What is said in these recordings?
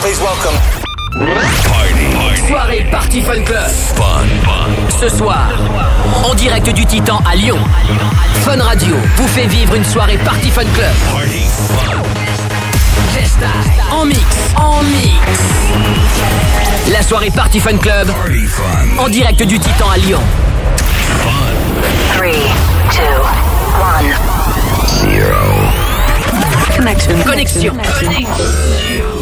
Please welcome. Party. Soirée Party Fun Club. Fun, fun. Ce soir, en direct du Titan à Lyon, Fun Radio vous fait vivre une soirée Party Fun Club. Party fun. En mix, en mix. La soirée Party Fun Club. Party fun. En direct du Titan à Lyon. Fun. 3, 2, 1, 0. Connexion. Connexion. Connexion.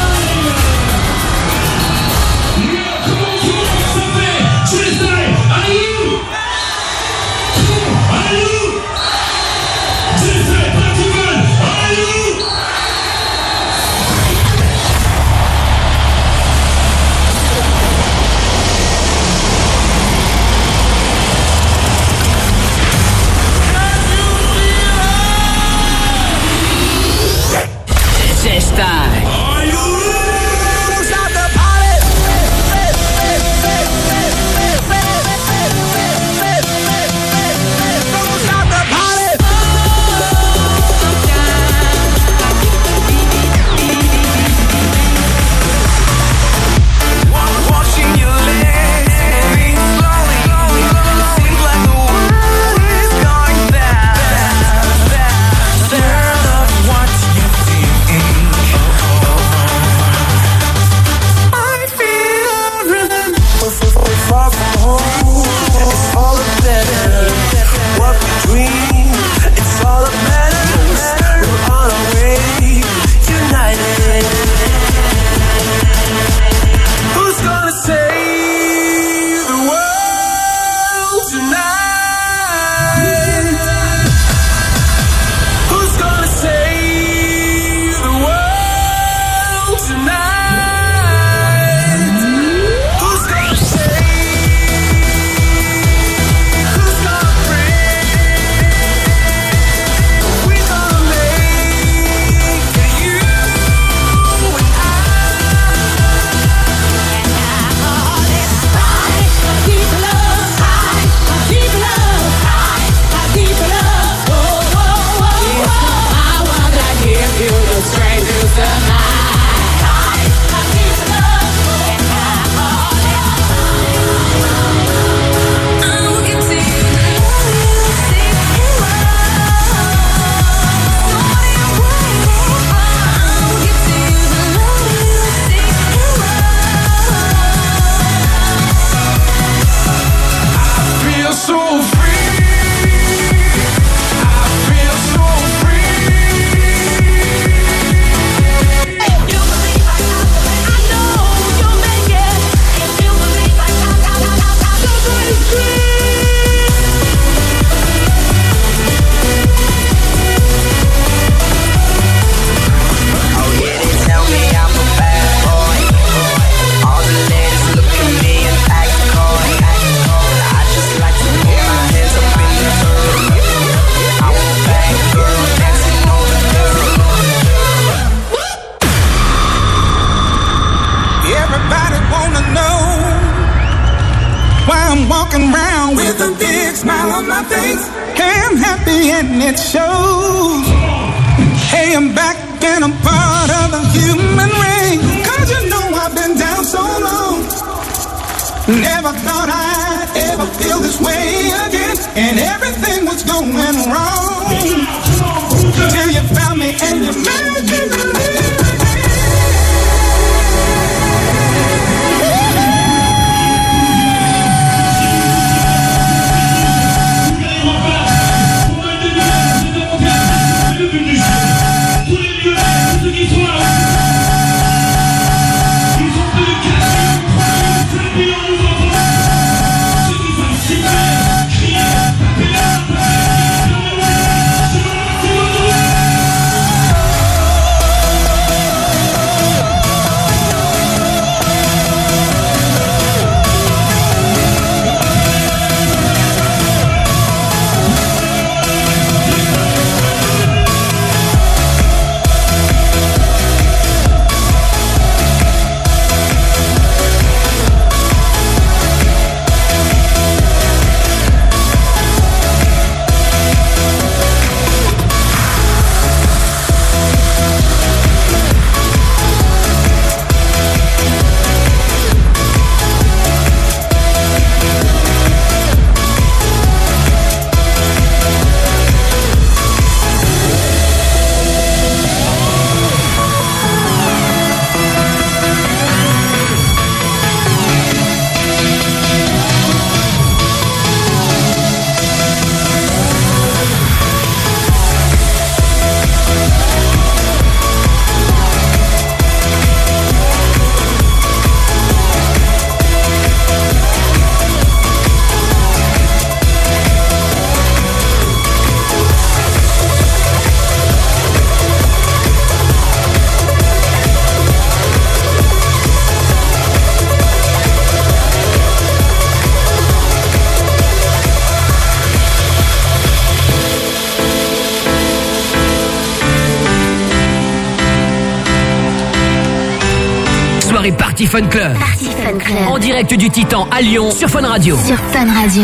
Fun Club. Fun Club. En direct du Titan à Lyon sur Fun Radio. Sur Fun Radio.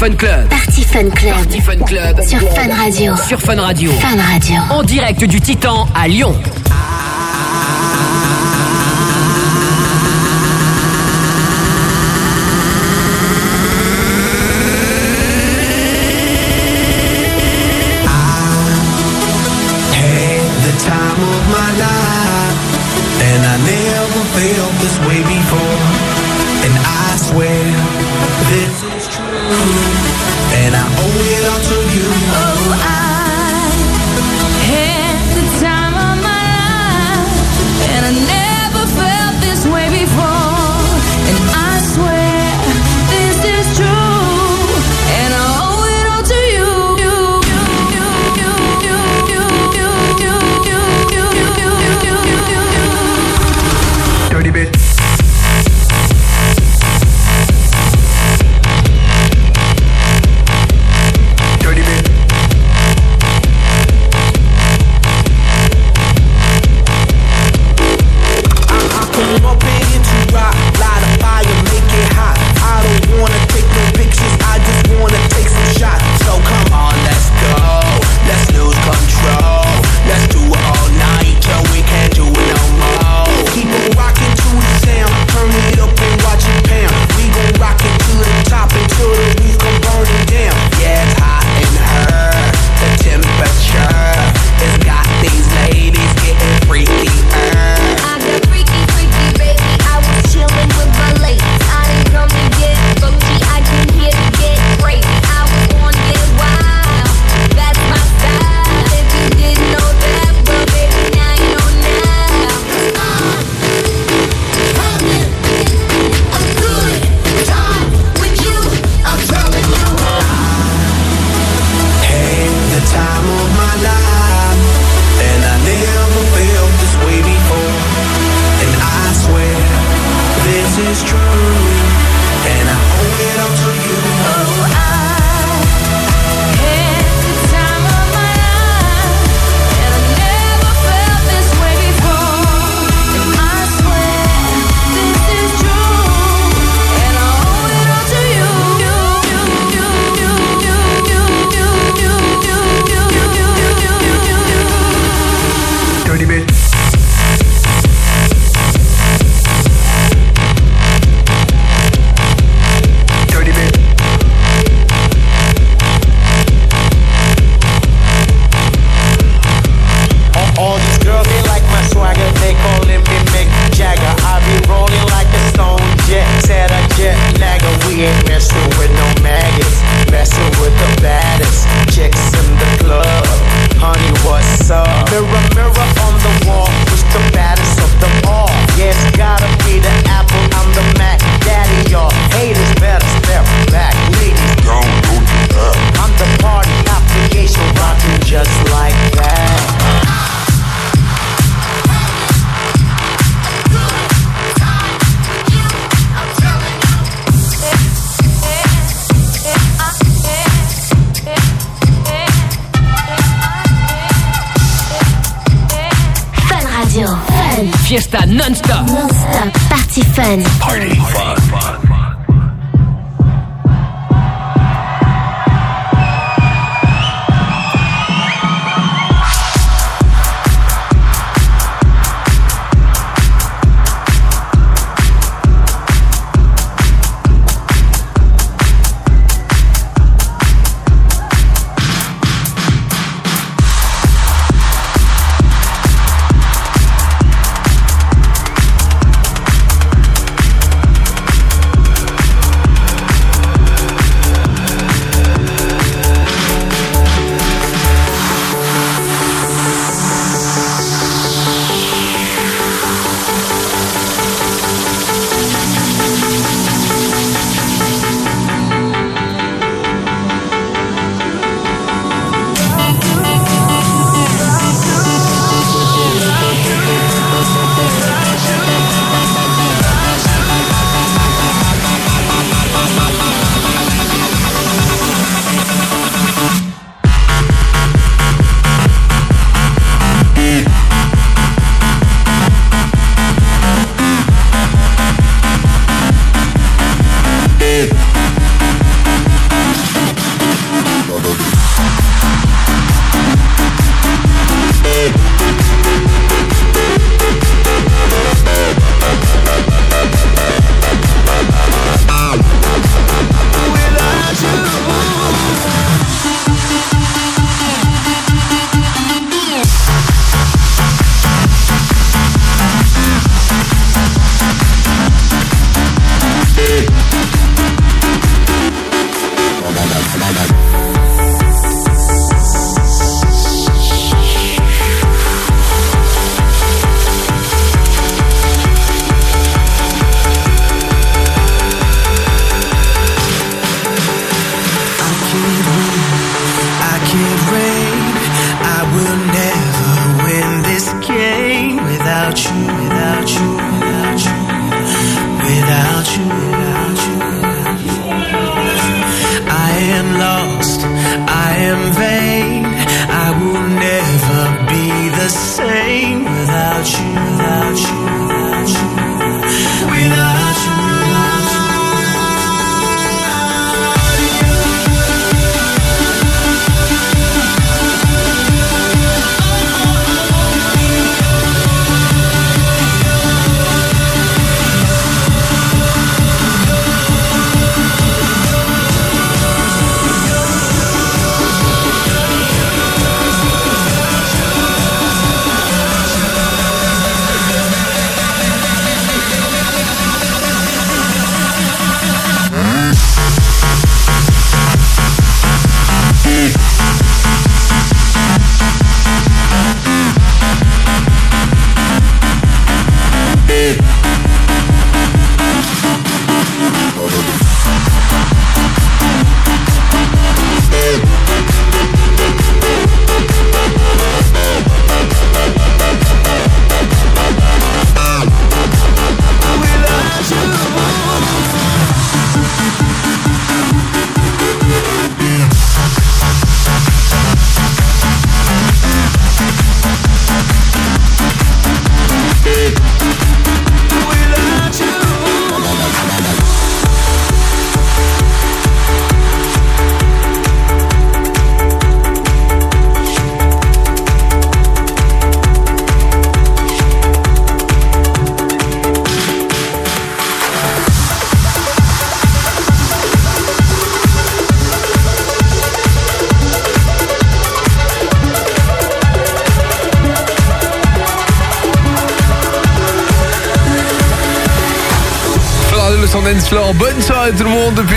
Fun Club. Party Fun Club. Party Fun Club. Sur Fun Radio. Sur Fun Radio. Fun Radio. En direct du Titan à Lyon.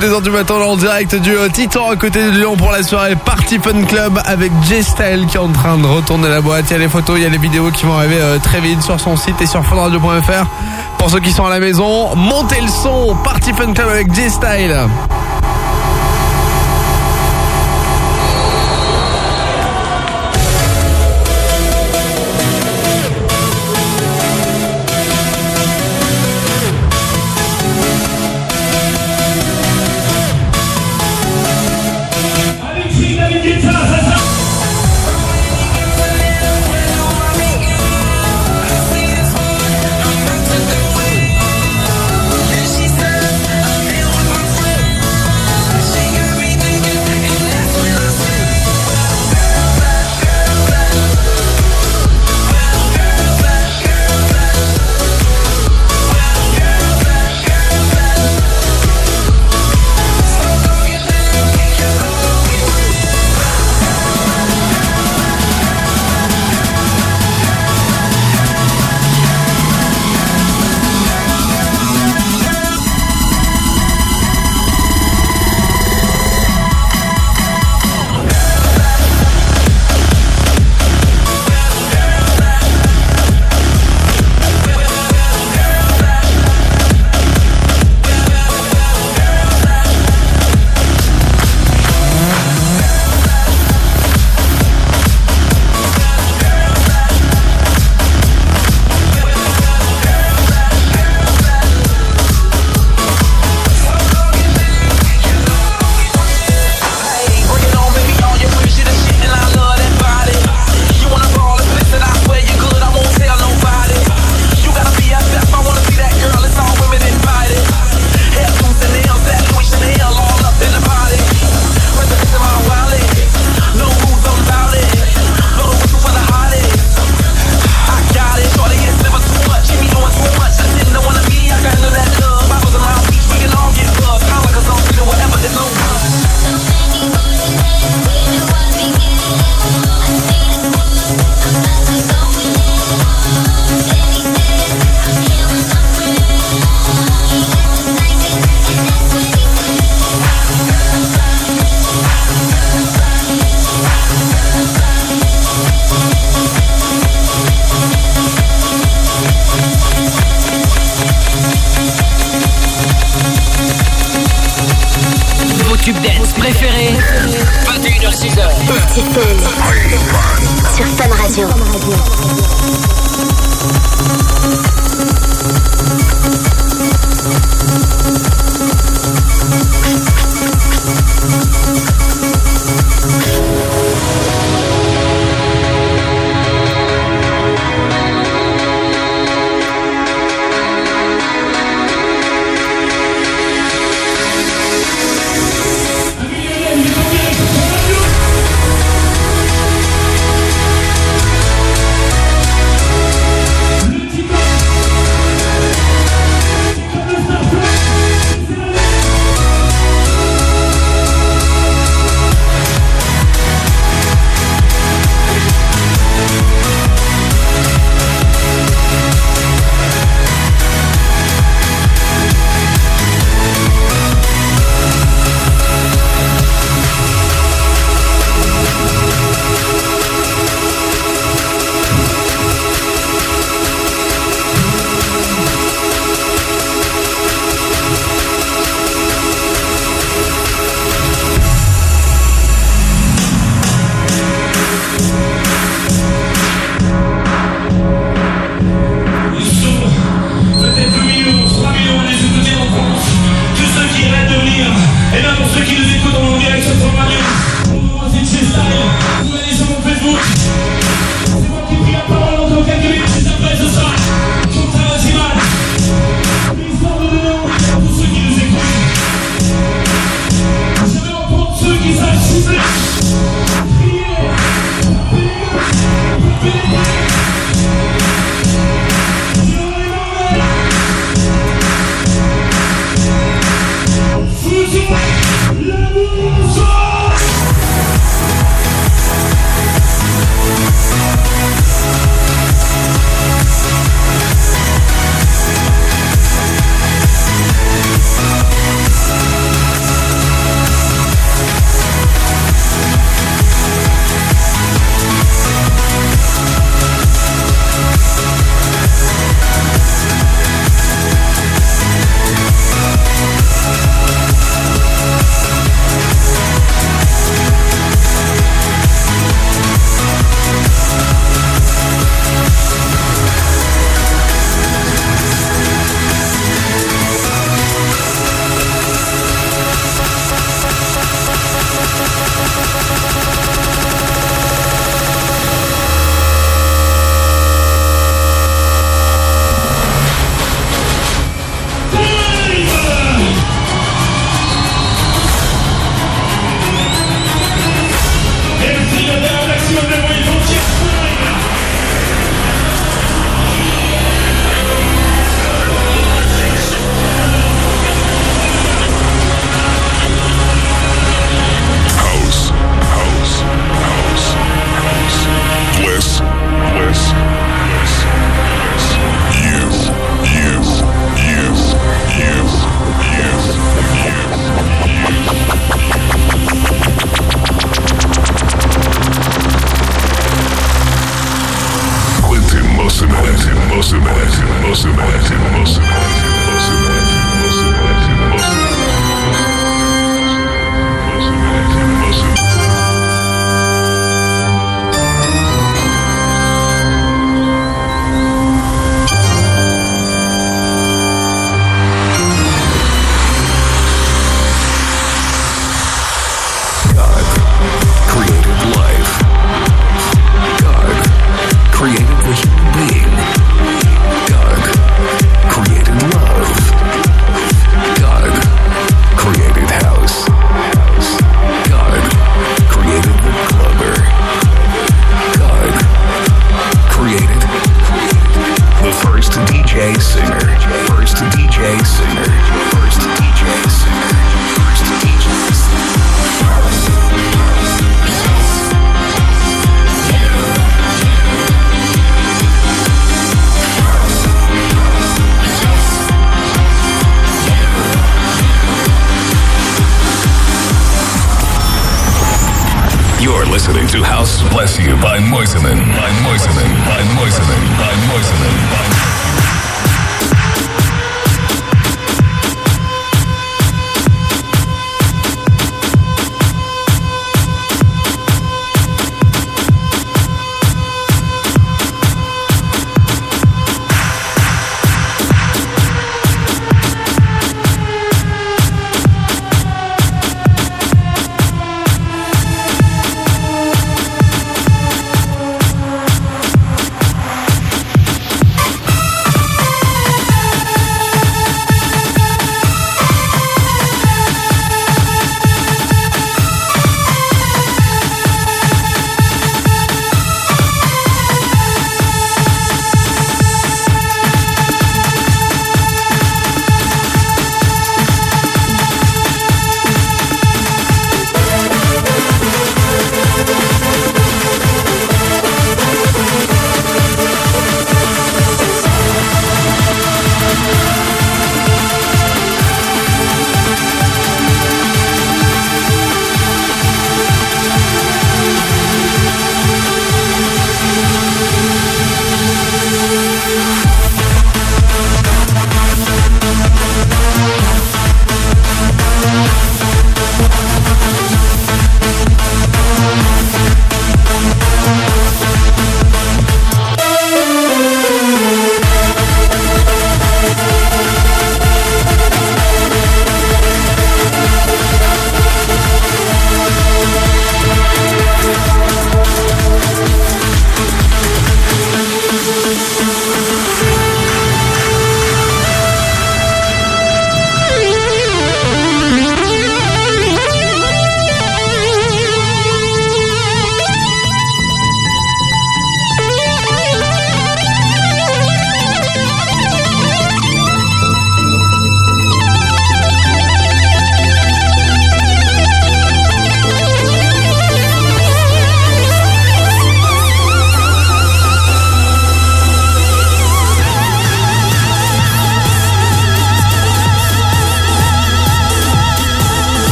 2h du matin en direct du euh, Titan à côté de Lyon pour la soirée Party Fun Club avec J-Style qui est en train de retourner la boîte. Il y a les photos, il y a les vidéos qui vont arriver euh, très vite sur son site et sur funradio.fr. Pour ceux qui sont à la maison, montez le son Party Fun Club avec J-Style. Alexis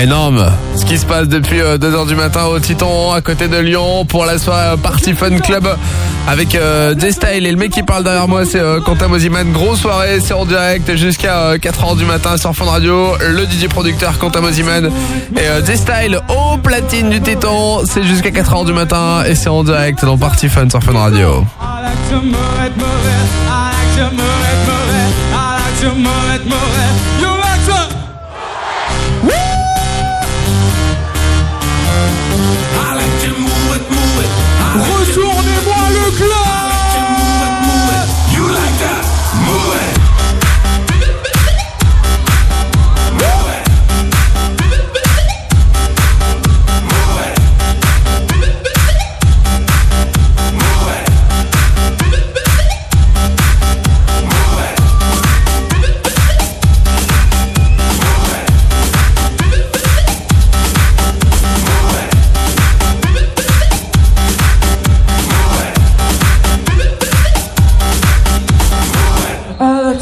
Énorme ce qui se passe depuis euh, 2h du matin au Titan à côté de Lyon pour la soirée Party Fun Club avec euh, J-Style et le mec qui parle derrière moi c'est euh, Quentin Moziman. Grosse soirée, c'est en direct jusqu'à 4h du matin sur Fun Radio. Le DJ producteur Quentin Moziman et J-Style au platine du Titan. C'est jusqu'à 4h du matin et c'est en direct dans Party Fun sur Fun Radio.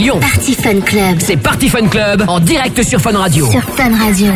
Lyon. Party Fun Club. C'est Party Fun Club en direct sur Fun Radio. Sur Fun Radio.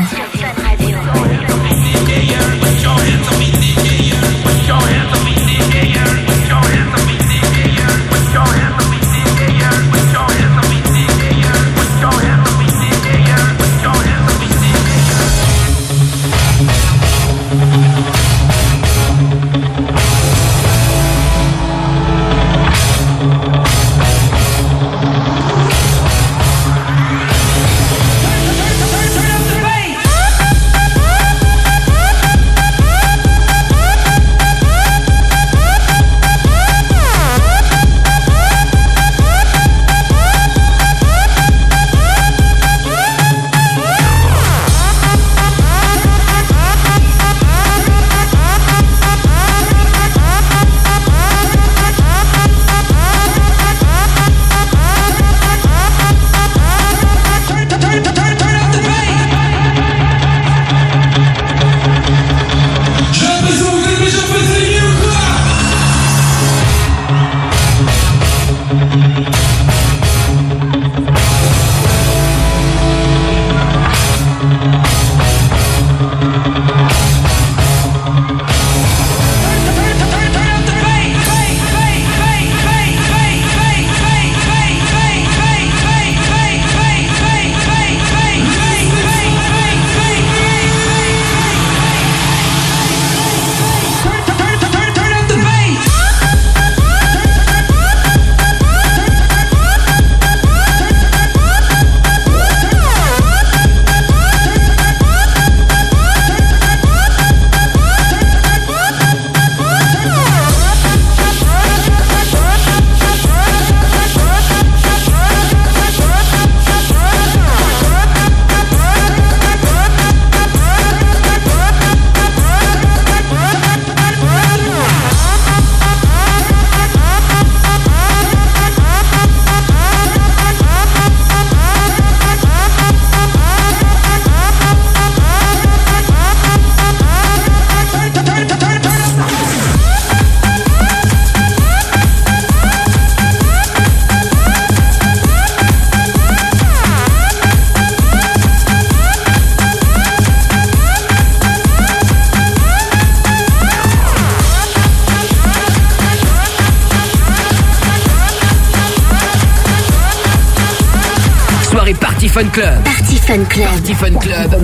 Soirée Party Fun Club. Party Fun Club. Party Fun Club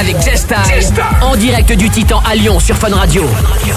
avec J-Style en direct du Titan à Lyon sur Fun Radio. Party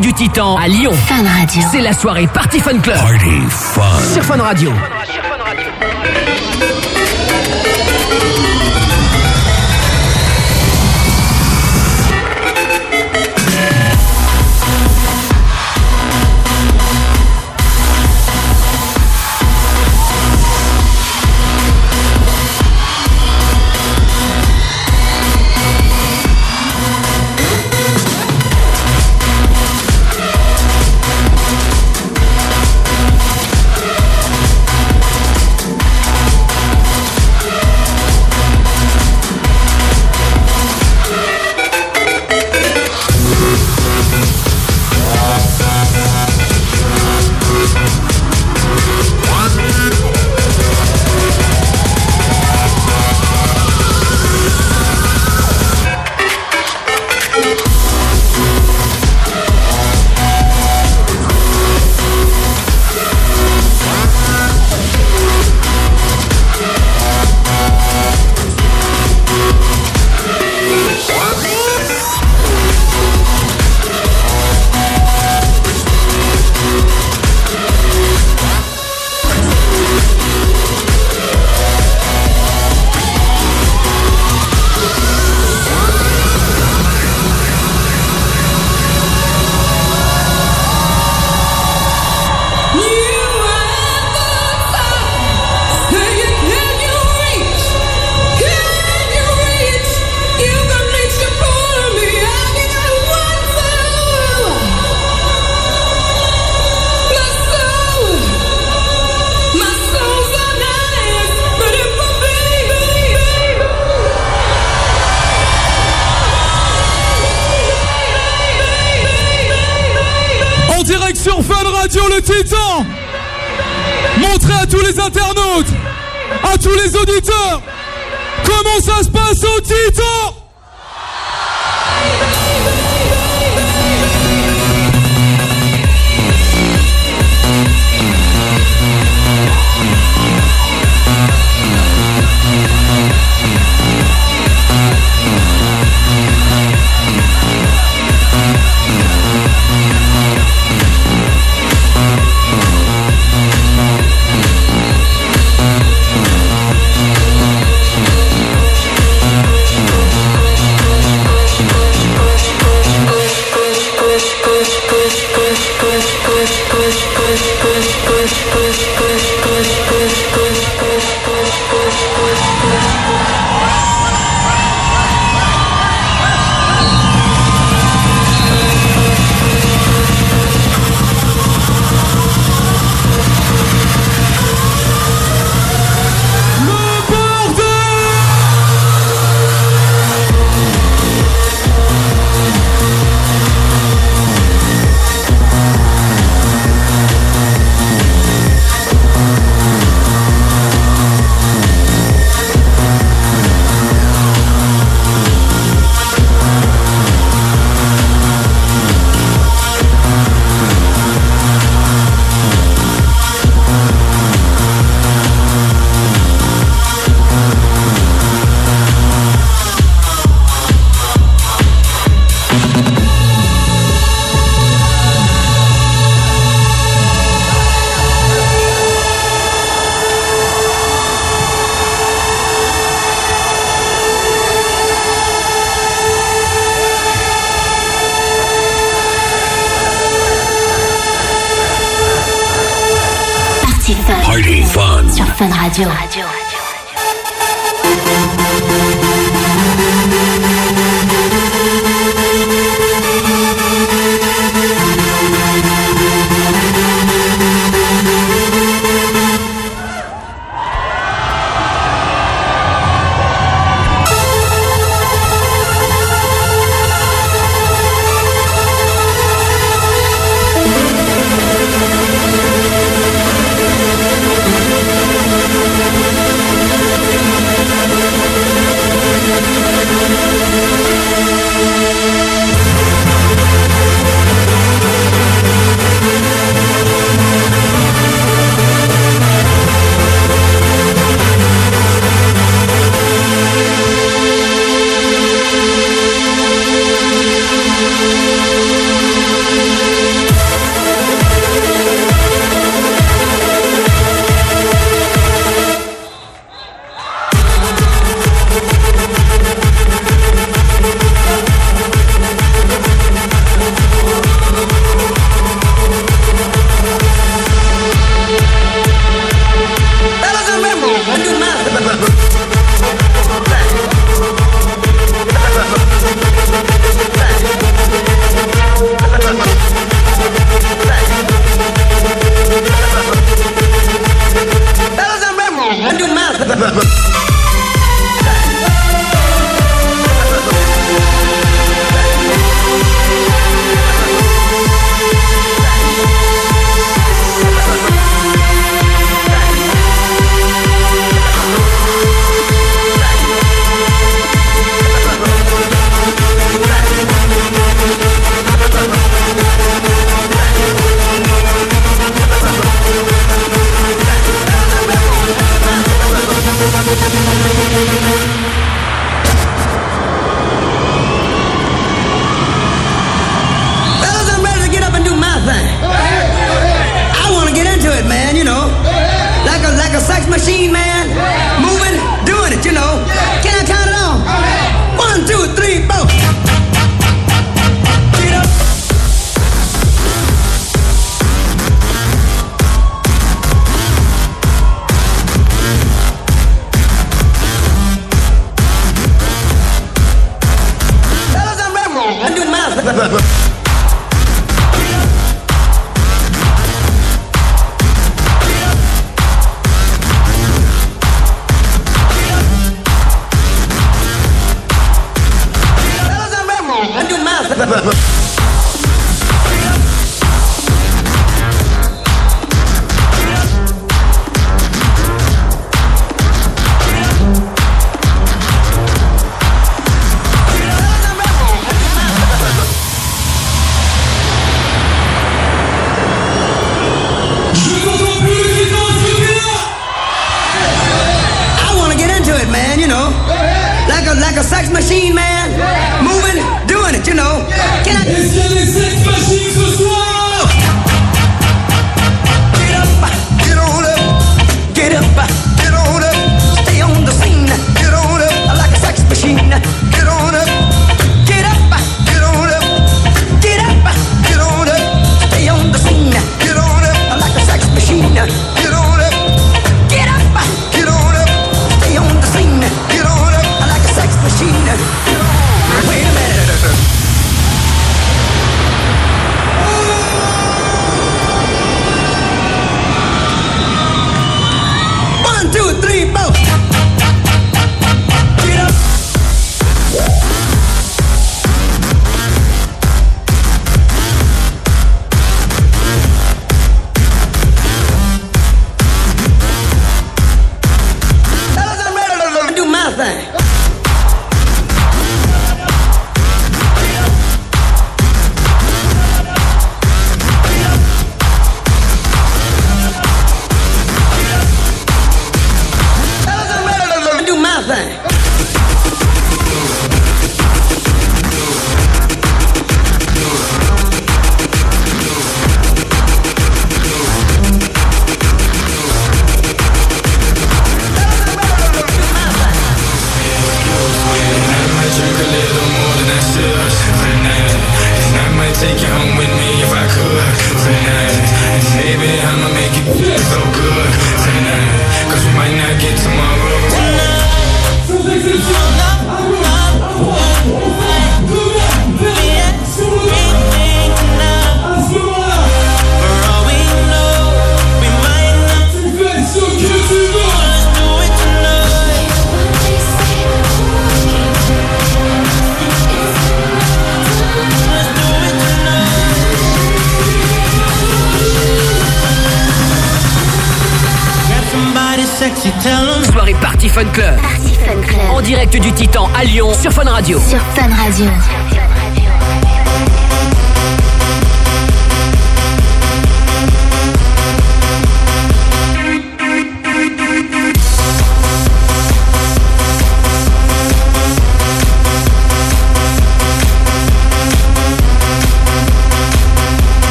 du Titan à Lyon. Fun Radio. C'est la soirée Party Fun Club. Party fun. Sur Fun Radio.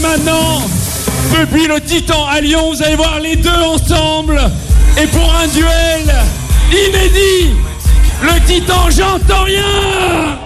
Et maintenant, depuis le Titan à Lyon, vous allez voir les deux ensemble. Et pour un duel inédit, le Titan, j'entends rien.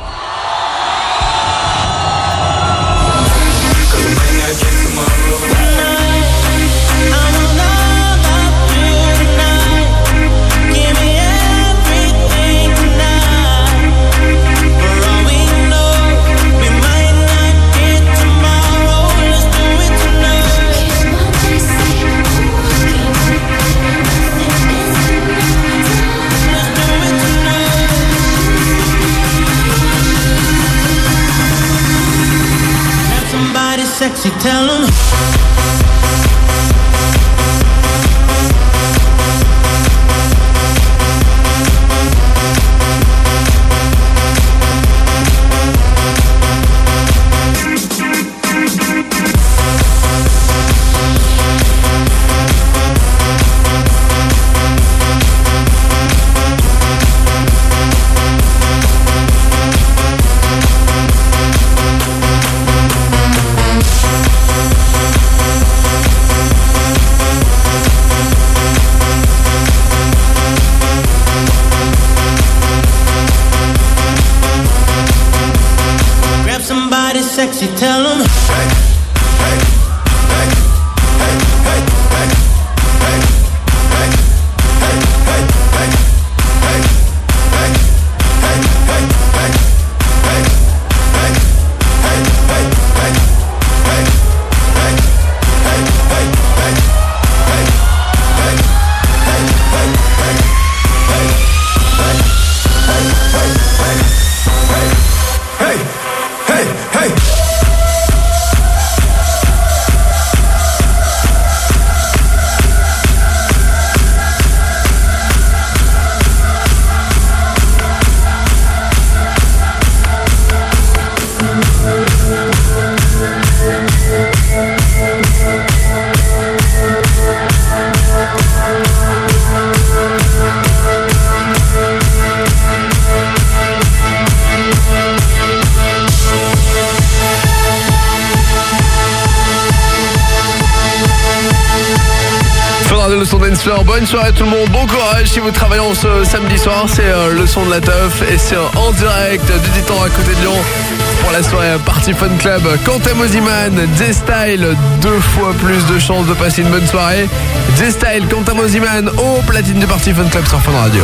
She tell him somebody sexy, soirée tout le monde, bon courage si vous travaillez ce samedi soir, c'est euh, le son de la teuf et c'est en direct du Titan à côté de Lyon pour la soirée Party Fun Club. Quentin Mosiman, J-Style, deux fois plus de chances de passer une bonne soirée. J-Style, Quentin Mosiman au platine du Party Fun Club sur Fun Radio.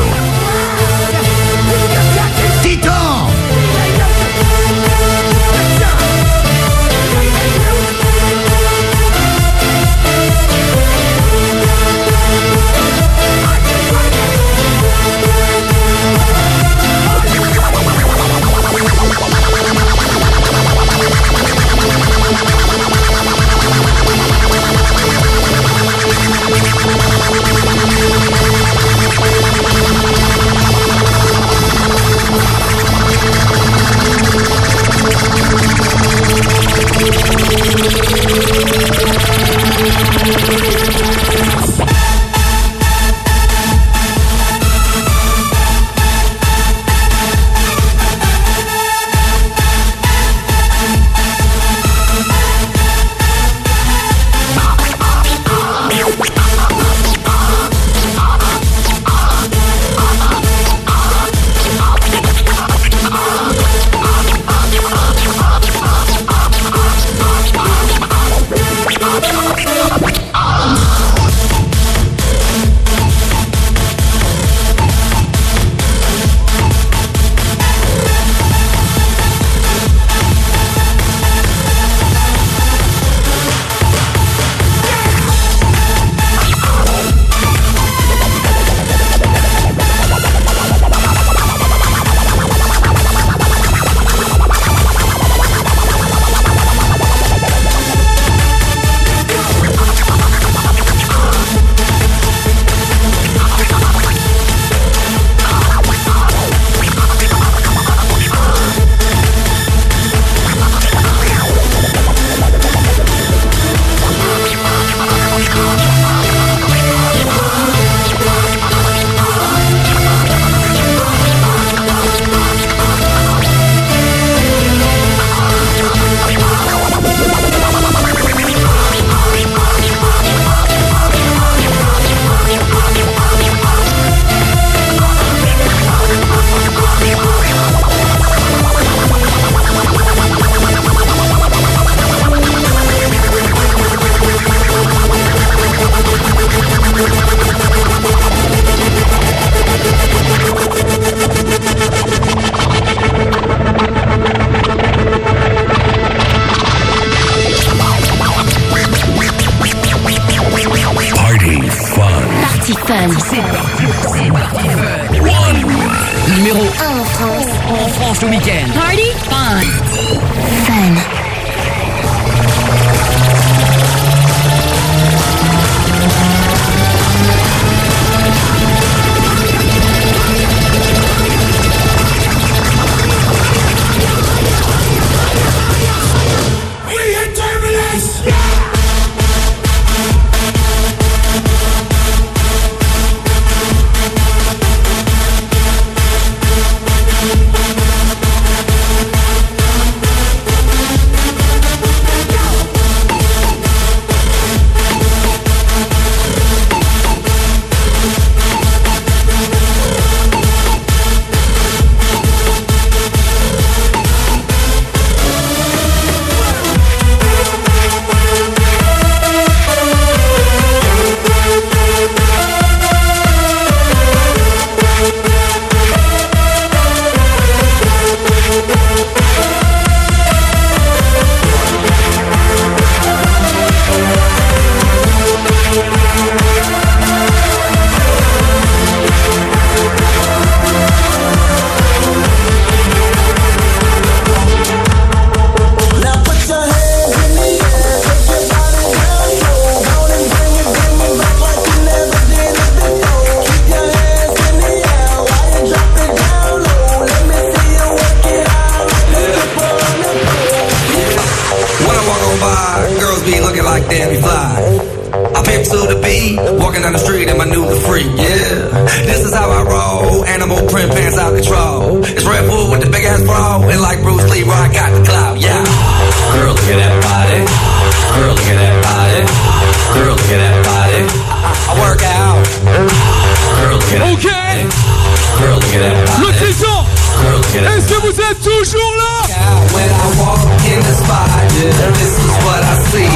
This is what I see.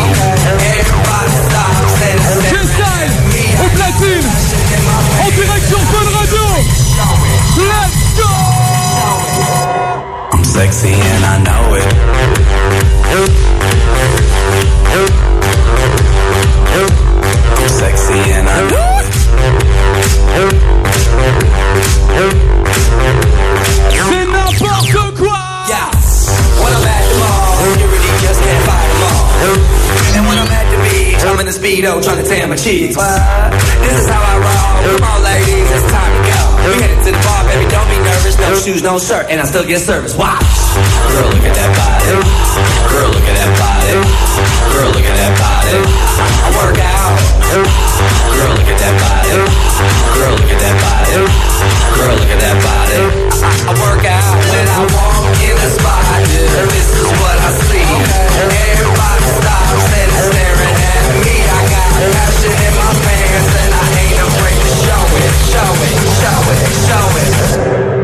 Everybody stops and K-Style au platine. En direct sur Fun Radio. Let's go. I'm sexy and I know it. In the speedo trying to tan my cheeks. This is how I roll. Come on, ladies, it's time to go. We headed to the bar, baby, don't be nervous. No shoes, no shirt, and I still get service. Watch. Girl, look at that body. Girl, look at that body. Girl, look at that body. I, work out. Girl, look at that body. Girl, look at that body. Girl, look at that body. I, work out when I walk in the spot. What I see. Everybody stops and staring at me. I got in my pants and I ain't afraid to show it, show it, show it, show it.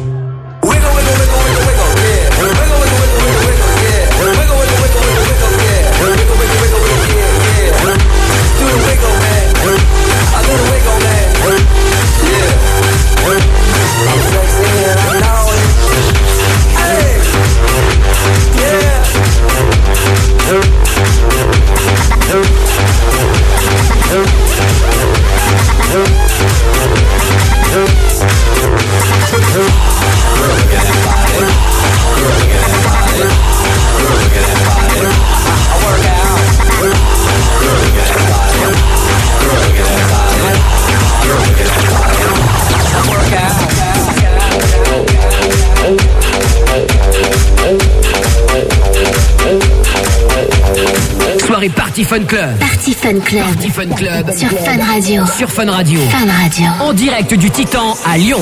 Party Fun Club. Party Fun Club. Party Fun Club. Sur Fun Radio. Sur Fun Radio. Fun Radio. En direct du Titan à Lyon.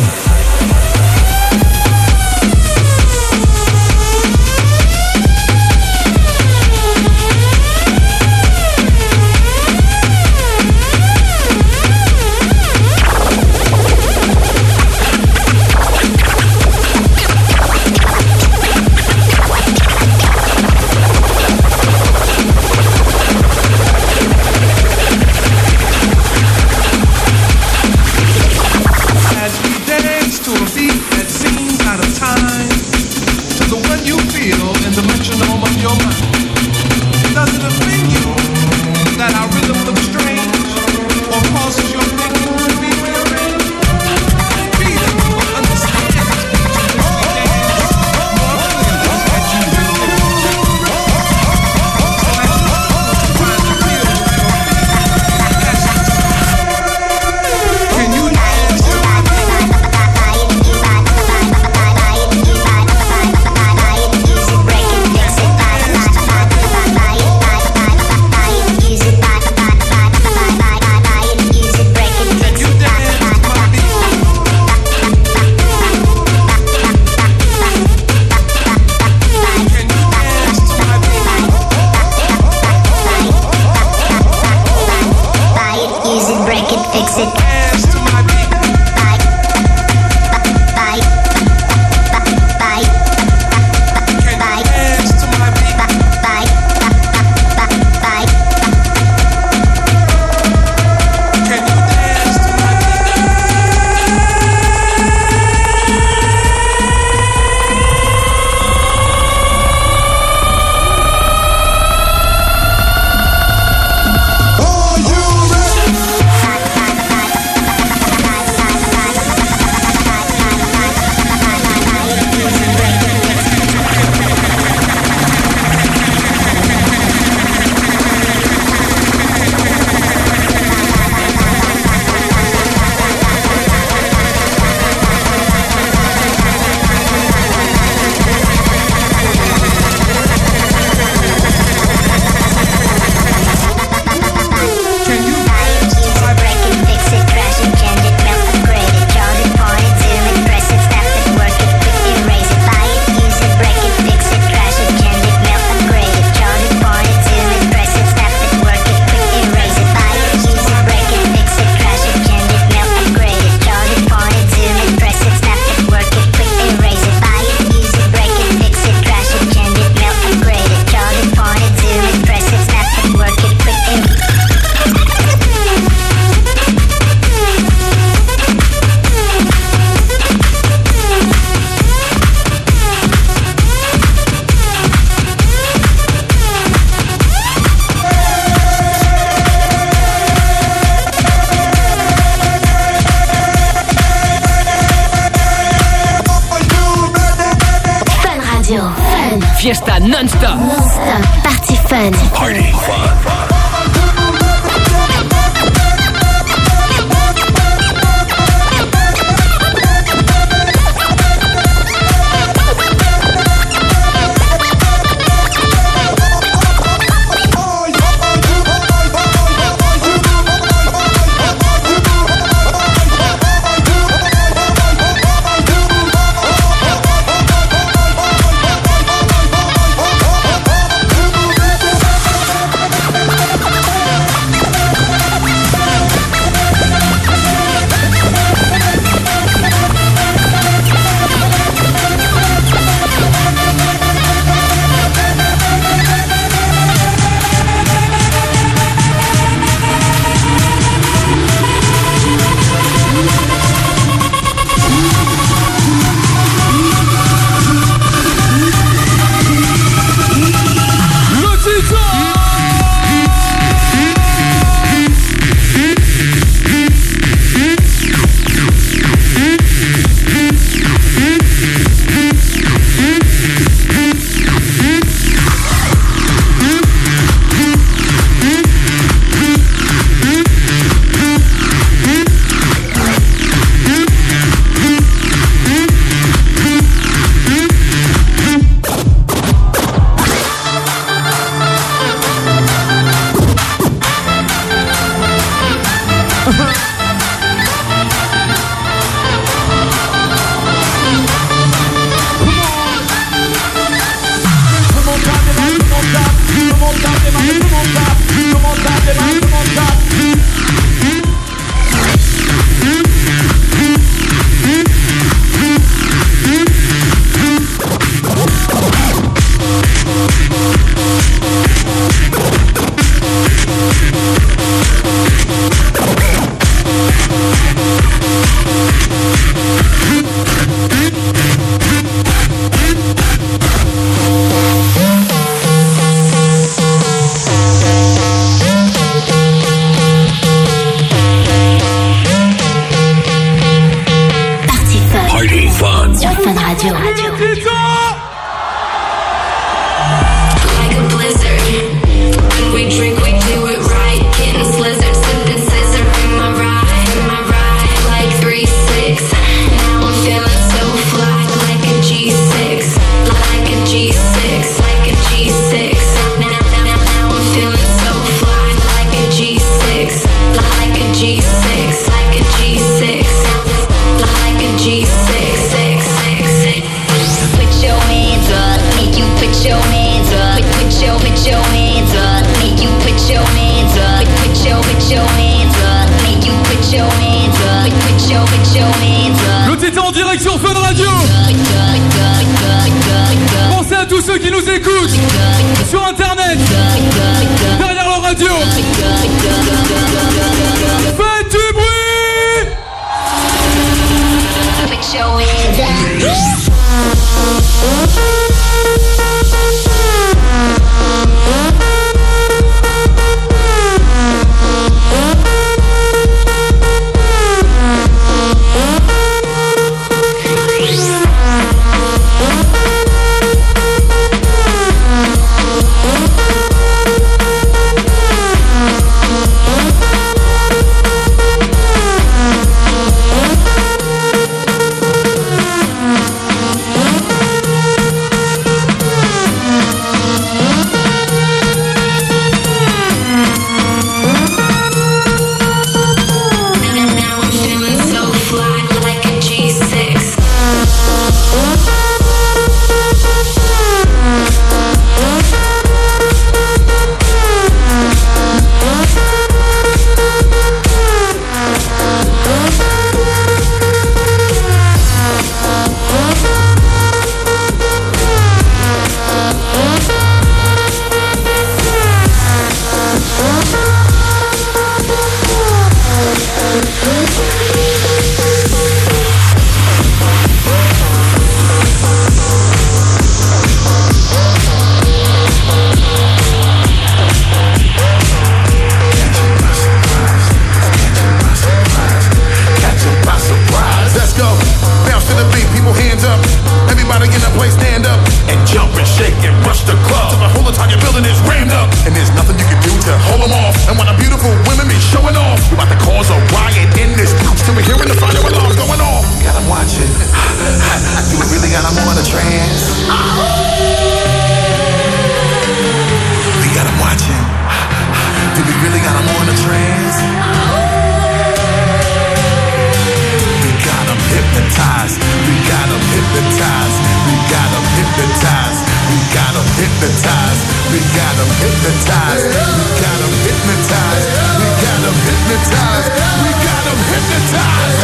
Hypnotized. We got 'em hypnotized. We got 'em hypnotized. We got 'em hypnotized. We got 'em hypnotized.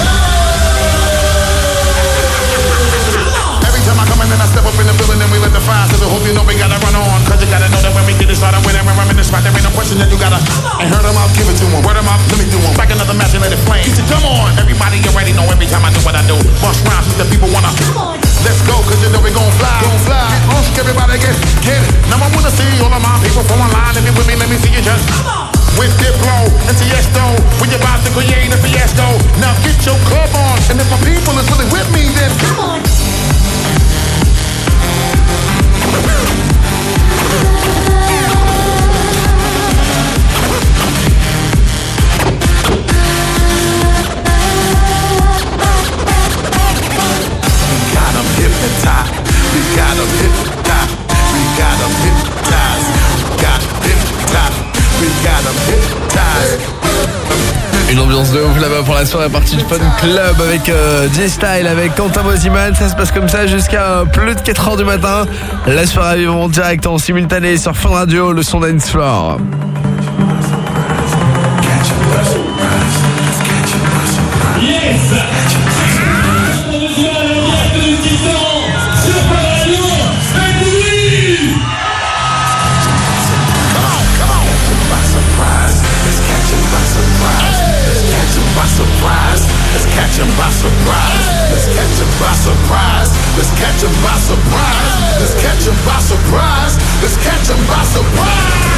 Every time I come in and I step up in the building and we let the fire so the hope you know we gotta run on. Cause you gotta know that when we get it started, when I'm in the spot, there ain't no question that you gotta. And hurt 'em up, give it to 'em. Word 'em up, let me do do 'em. Back another match and let it flame. Keep it, come on. Everybody already know every time I do what I do. Bust rhymes with the people wanna. Let's go, cause you know we gon' fly. Gon' fly. Get on, everybody get, get it. Now I wanna see all of my people from online. If you with me, let me see you just. With Diplo and Tiesto, we about to create a fiasco. Now get your club on, and if my people is really with me, then come on. Une ambiance de ouf là-bas pour la soirée partie du Fun Club avec euh, J-Style, avec Quentin Mosiman. Ça se passe comme ça jusqu'à euh, plus de 4h du matin. La soirée vivre en direct en simultané sur Fun Radio, le son dance floor. Yes catch 'em by surprise. Let's catch 'em by surprise. Let's catch 'em by surprise. Let's catch 'em by surprise. Let's catch 'em by surprise.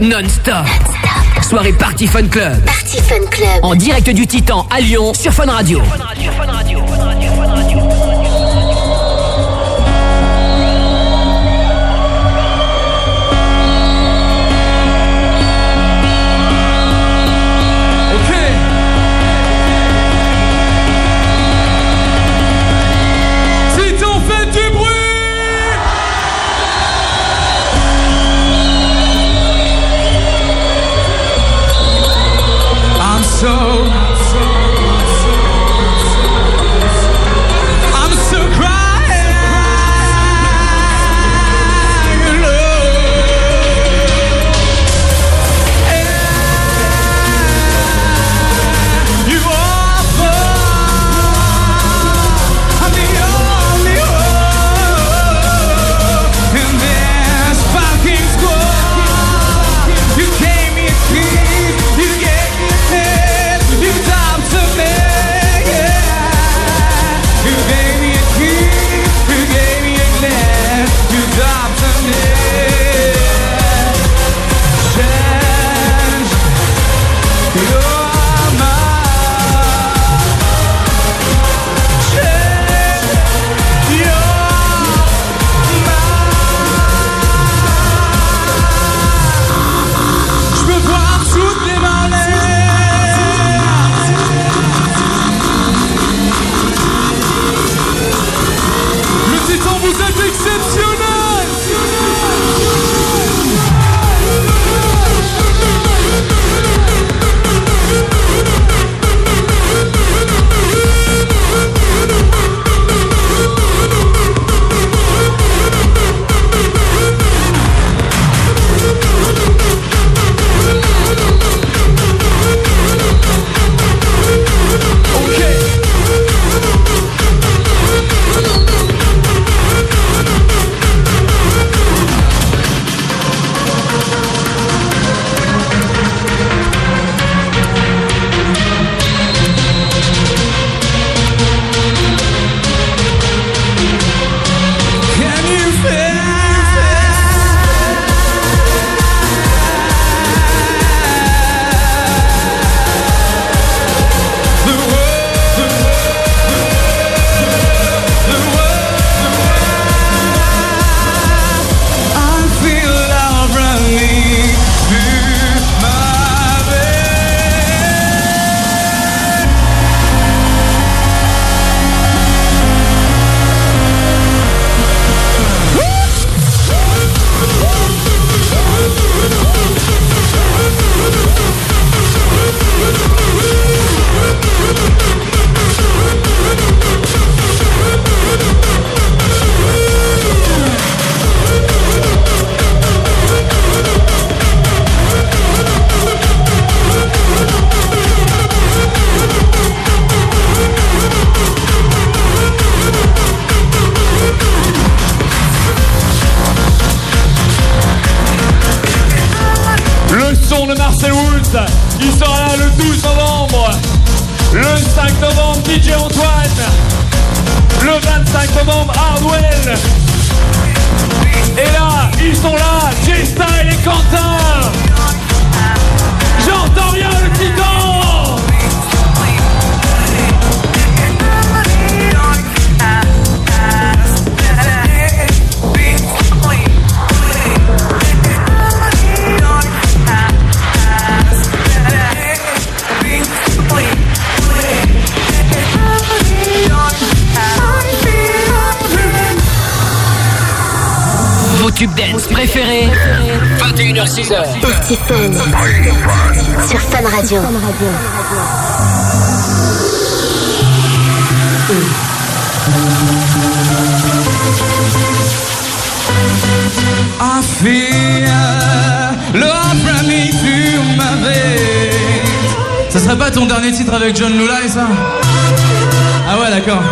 non-stop. Soirée Party Fun Club. Party Fun Club. En direct du Titan à Lyon. Sur Fun Radio. Ça serait pas ton dernier titre avec John Lula ça? Ah ouais, d'accord.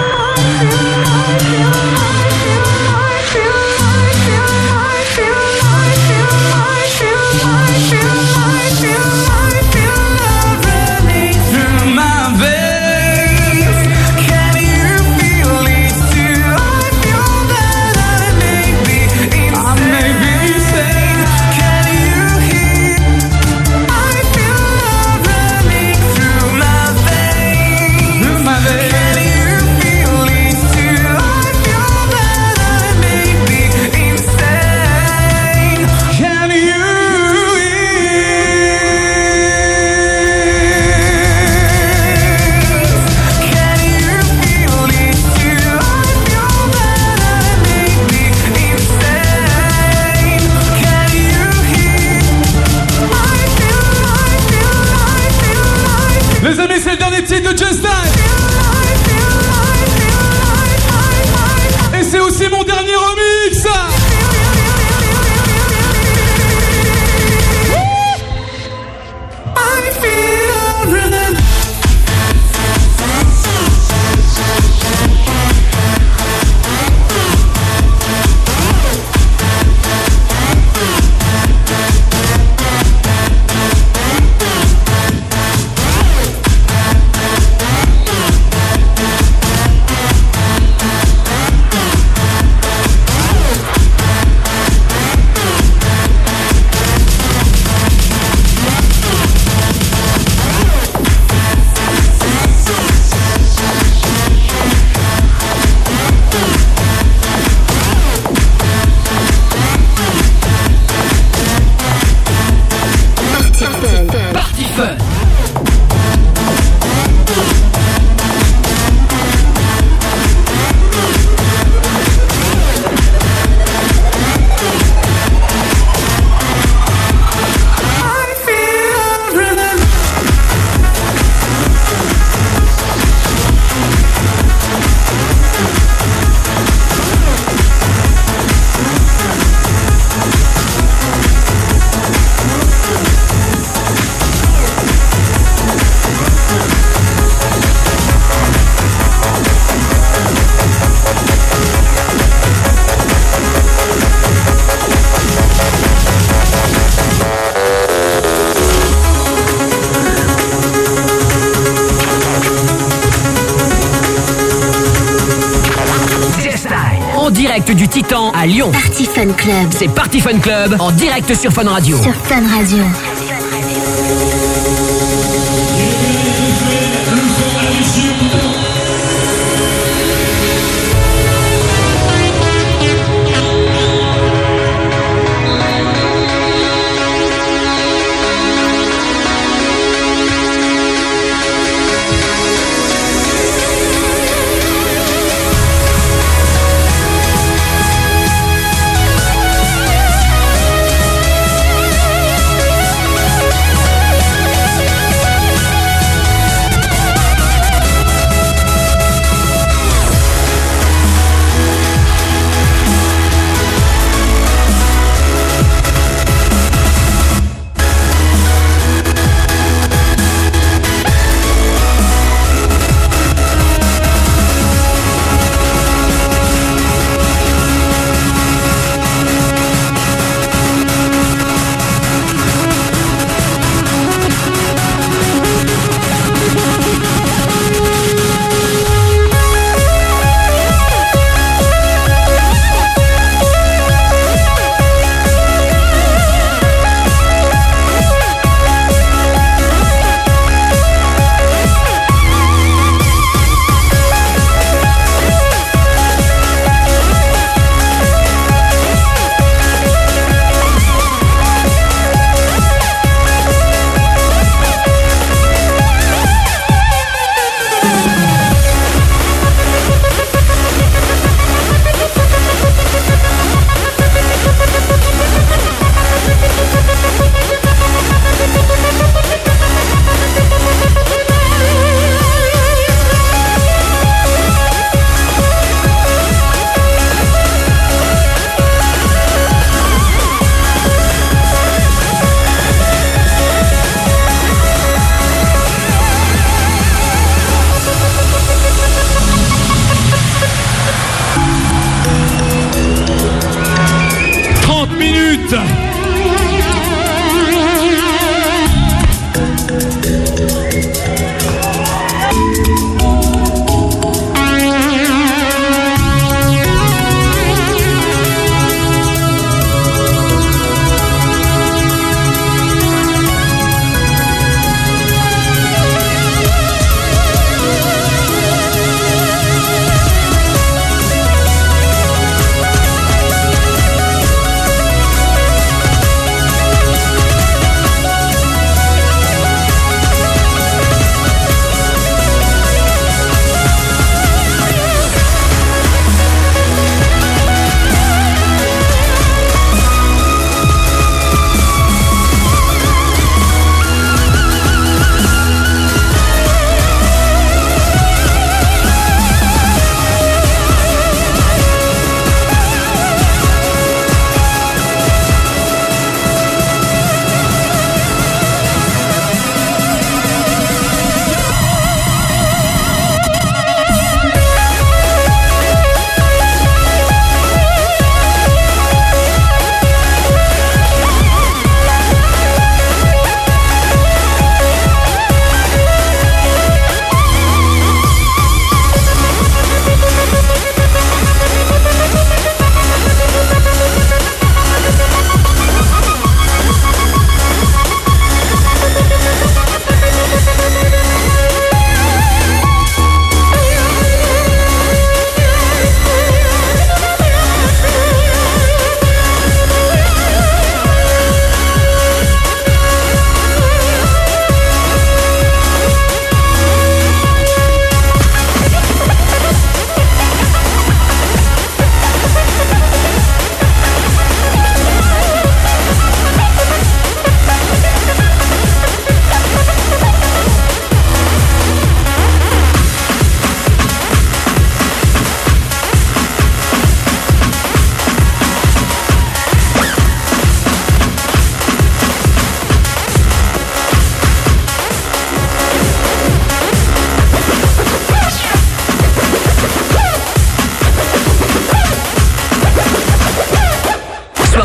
Club. C'est Party Fun Club en direct sur Fun Radio. Sur Fun Radio.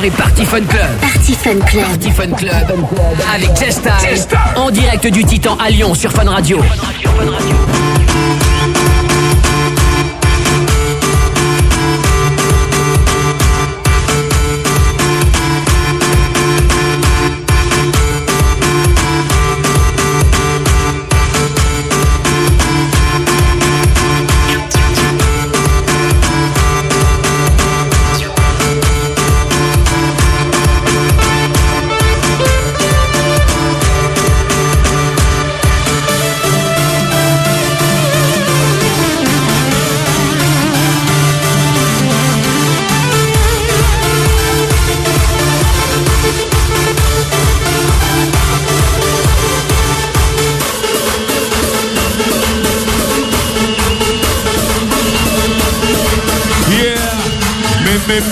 soirée Party Fun Club. Party Fun Club. Party Fun Club. Avec Chester. En direct du Titan à Lyon sur Fun Radio. Fun Radio. Fun Radio.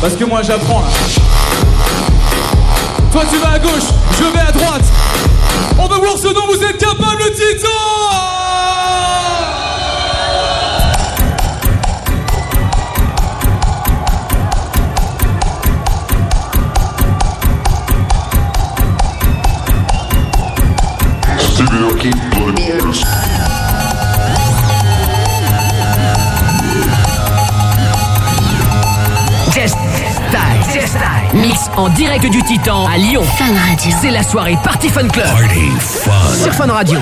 Parce que moi j'apprends là. Toi tu vas à gauche, je vais à droite. On veut voir ce dont vous êtes capable, le titan en direct du Titan à Lyon. Fun Radio. C'est la soirée Party Fun Club. Party fun. Sur Fun Radio.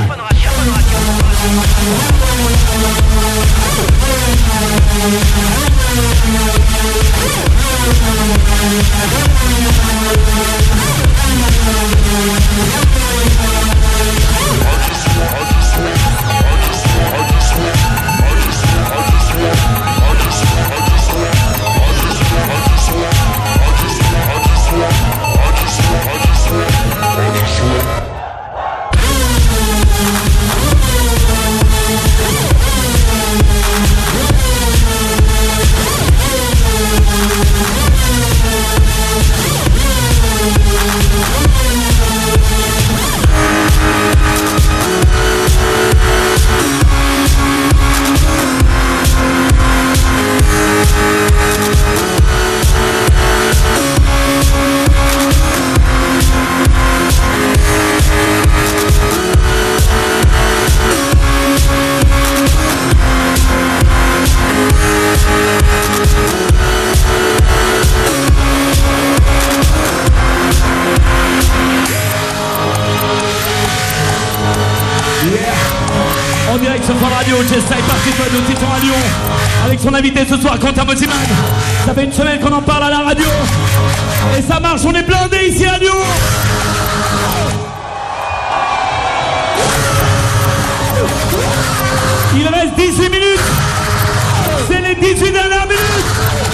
Radio, Jessai Fun au Titan à Lyon. Avec son invité ce soir, Quentin Moziman. Ça fait une semaine qu'on en parle à la radio. Et ça marche, on est blindés ici à Lyon. Il reste 18 minutes. C'est les 18 dernières minutes.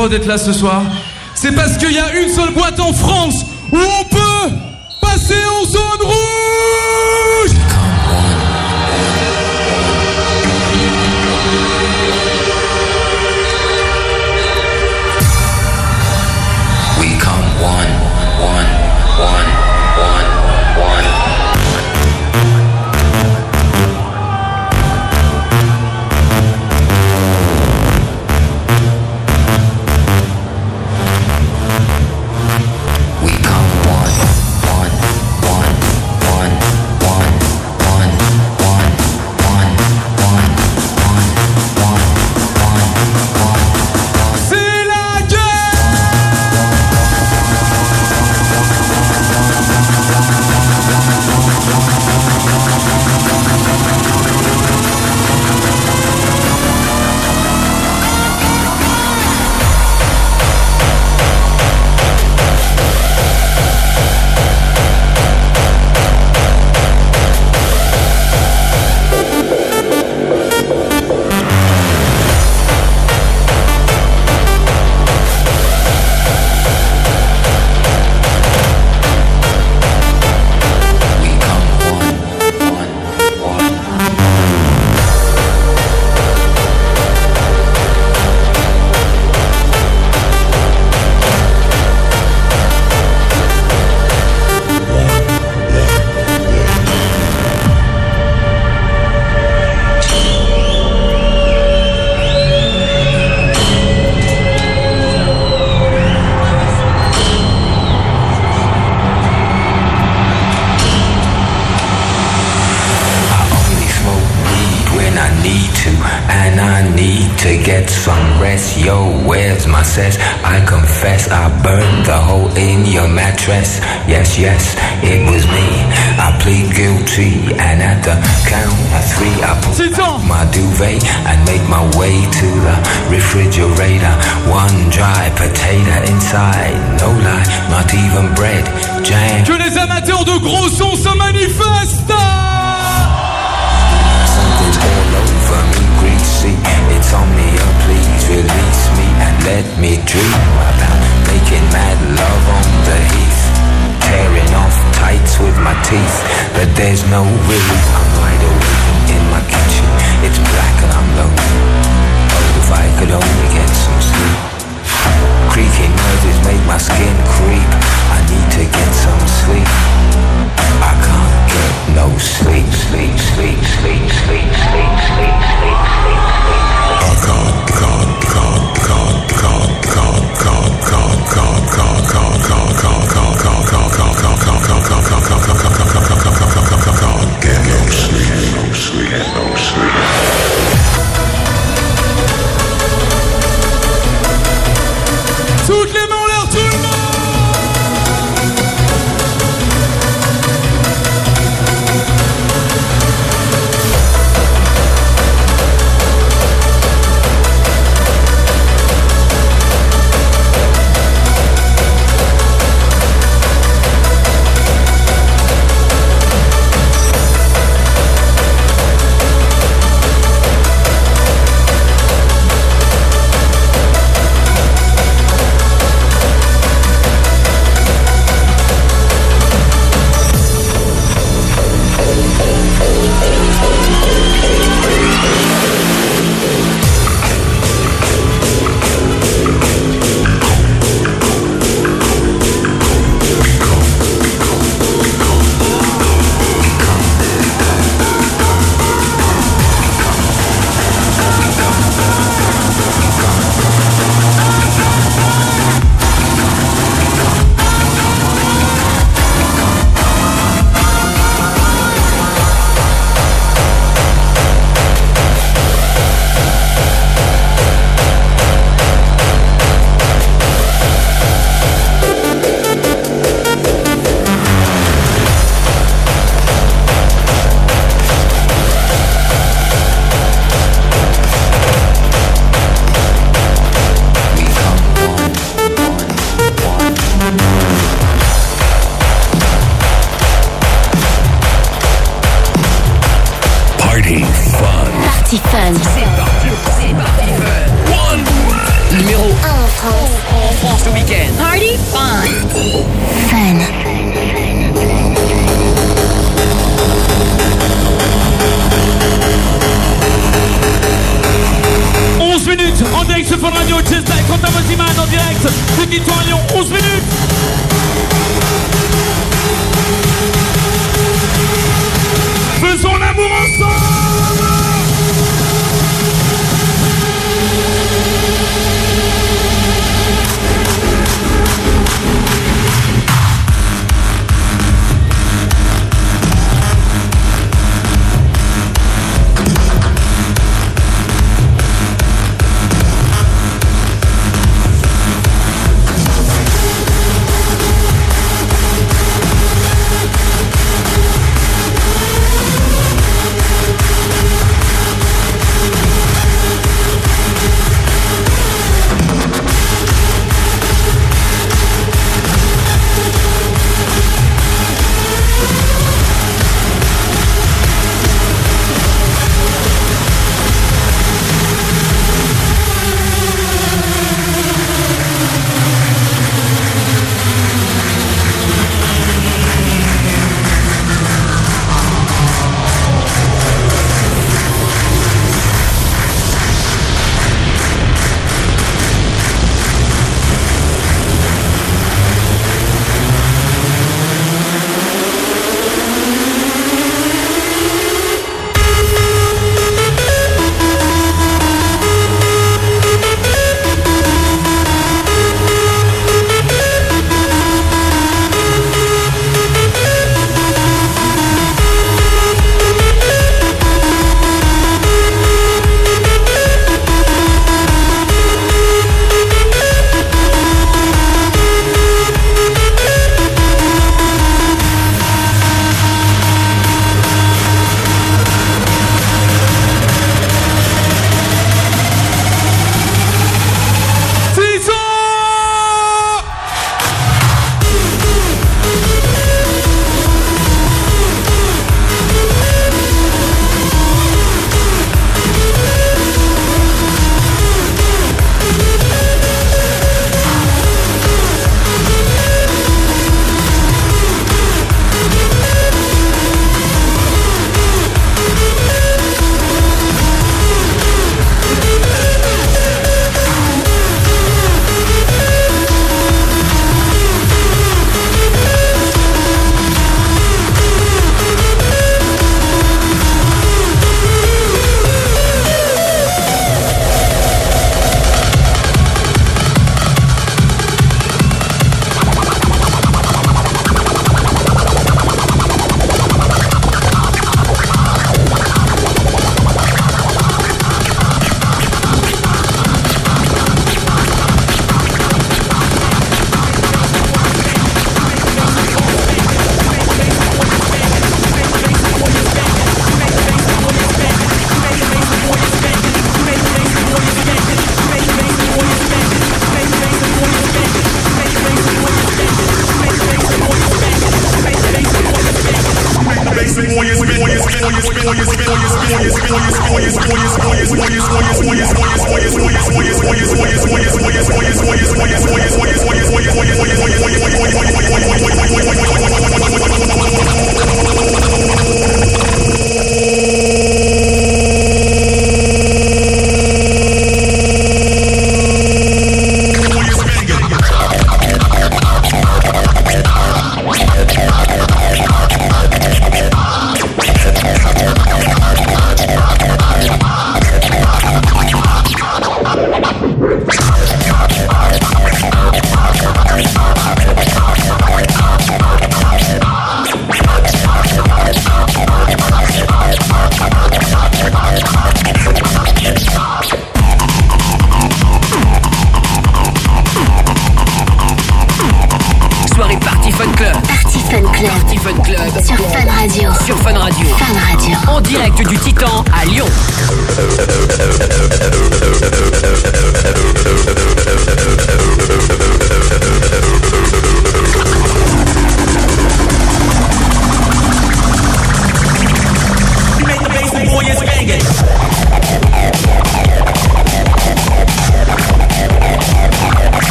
Heureux d'être là ce soir.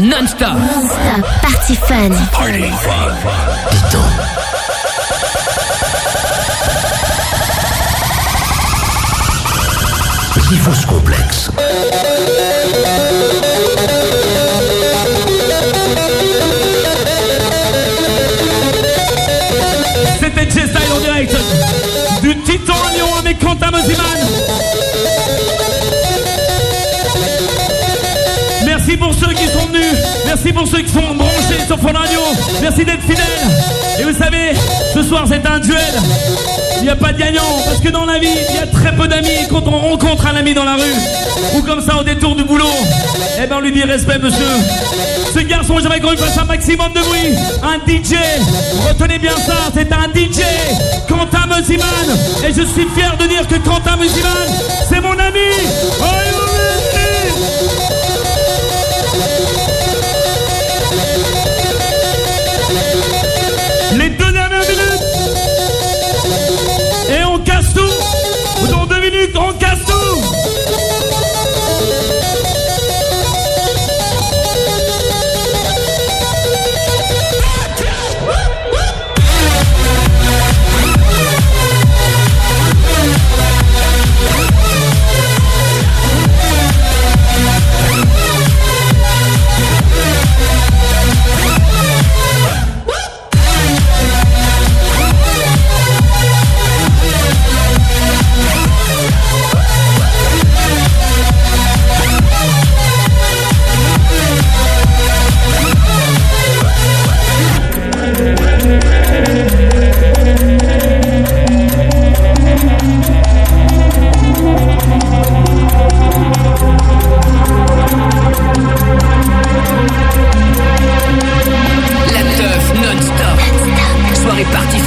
Non-stop. Non-stop. Party fun. Party Fausse complexe. C'était J-Style en direct du Titan à Lyon avec Quentin Mosiman. Merci pour ceux qui sont branchés sur Radio. Merci d'être fidèles. Et vous savez, ce soir c'est un duel. Il n'y a pas de gagnant parce que dans la vie, il y a très peu d'amis. Quand on rencontre un ami dans la rue ou comme ça au détour du boulot, eh ben on lui dit respect, monsieur. Ce garçon, j'aimerais qu'on lui fasse un maximum de bruit. Un DJ, retenez bien ça, c'est un DJ, Quentin Musiman. Et je suis fier de dire que Quentin Musiman, c'est mon ami. Allez,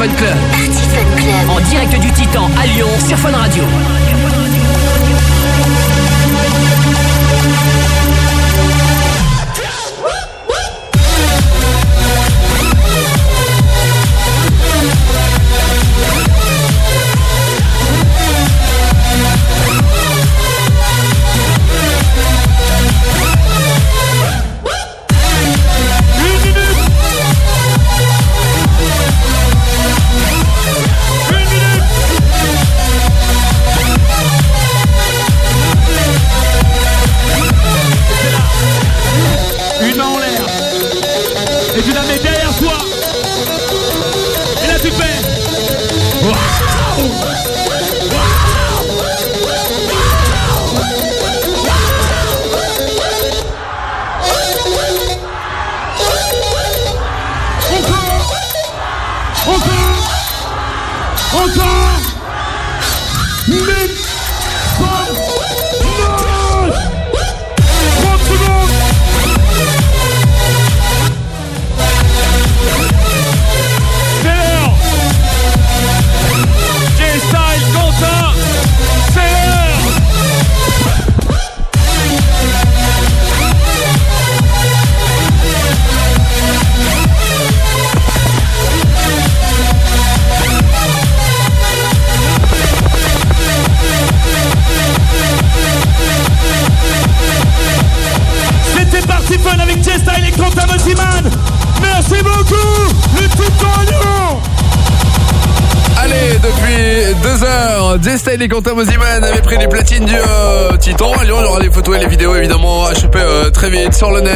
Fun Club. Party Fun Club. En direct du Titan à Lyon sur Fun Radio. Heures, J-Style et Quentin Mosiman avaient pris les platines du euh, Titan à Lyon. Y aura les photos et les vidéos évidemment à choper euh, très vite sur le net.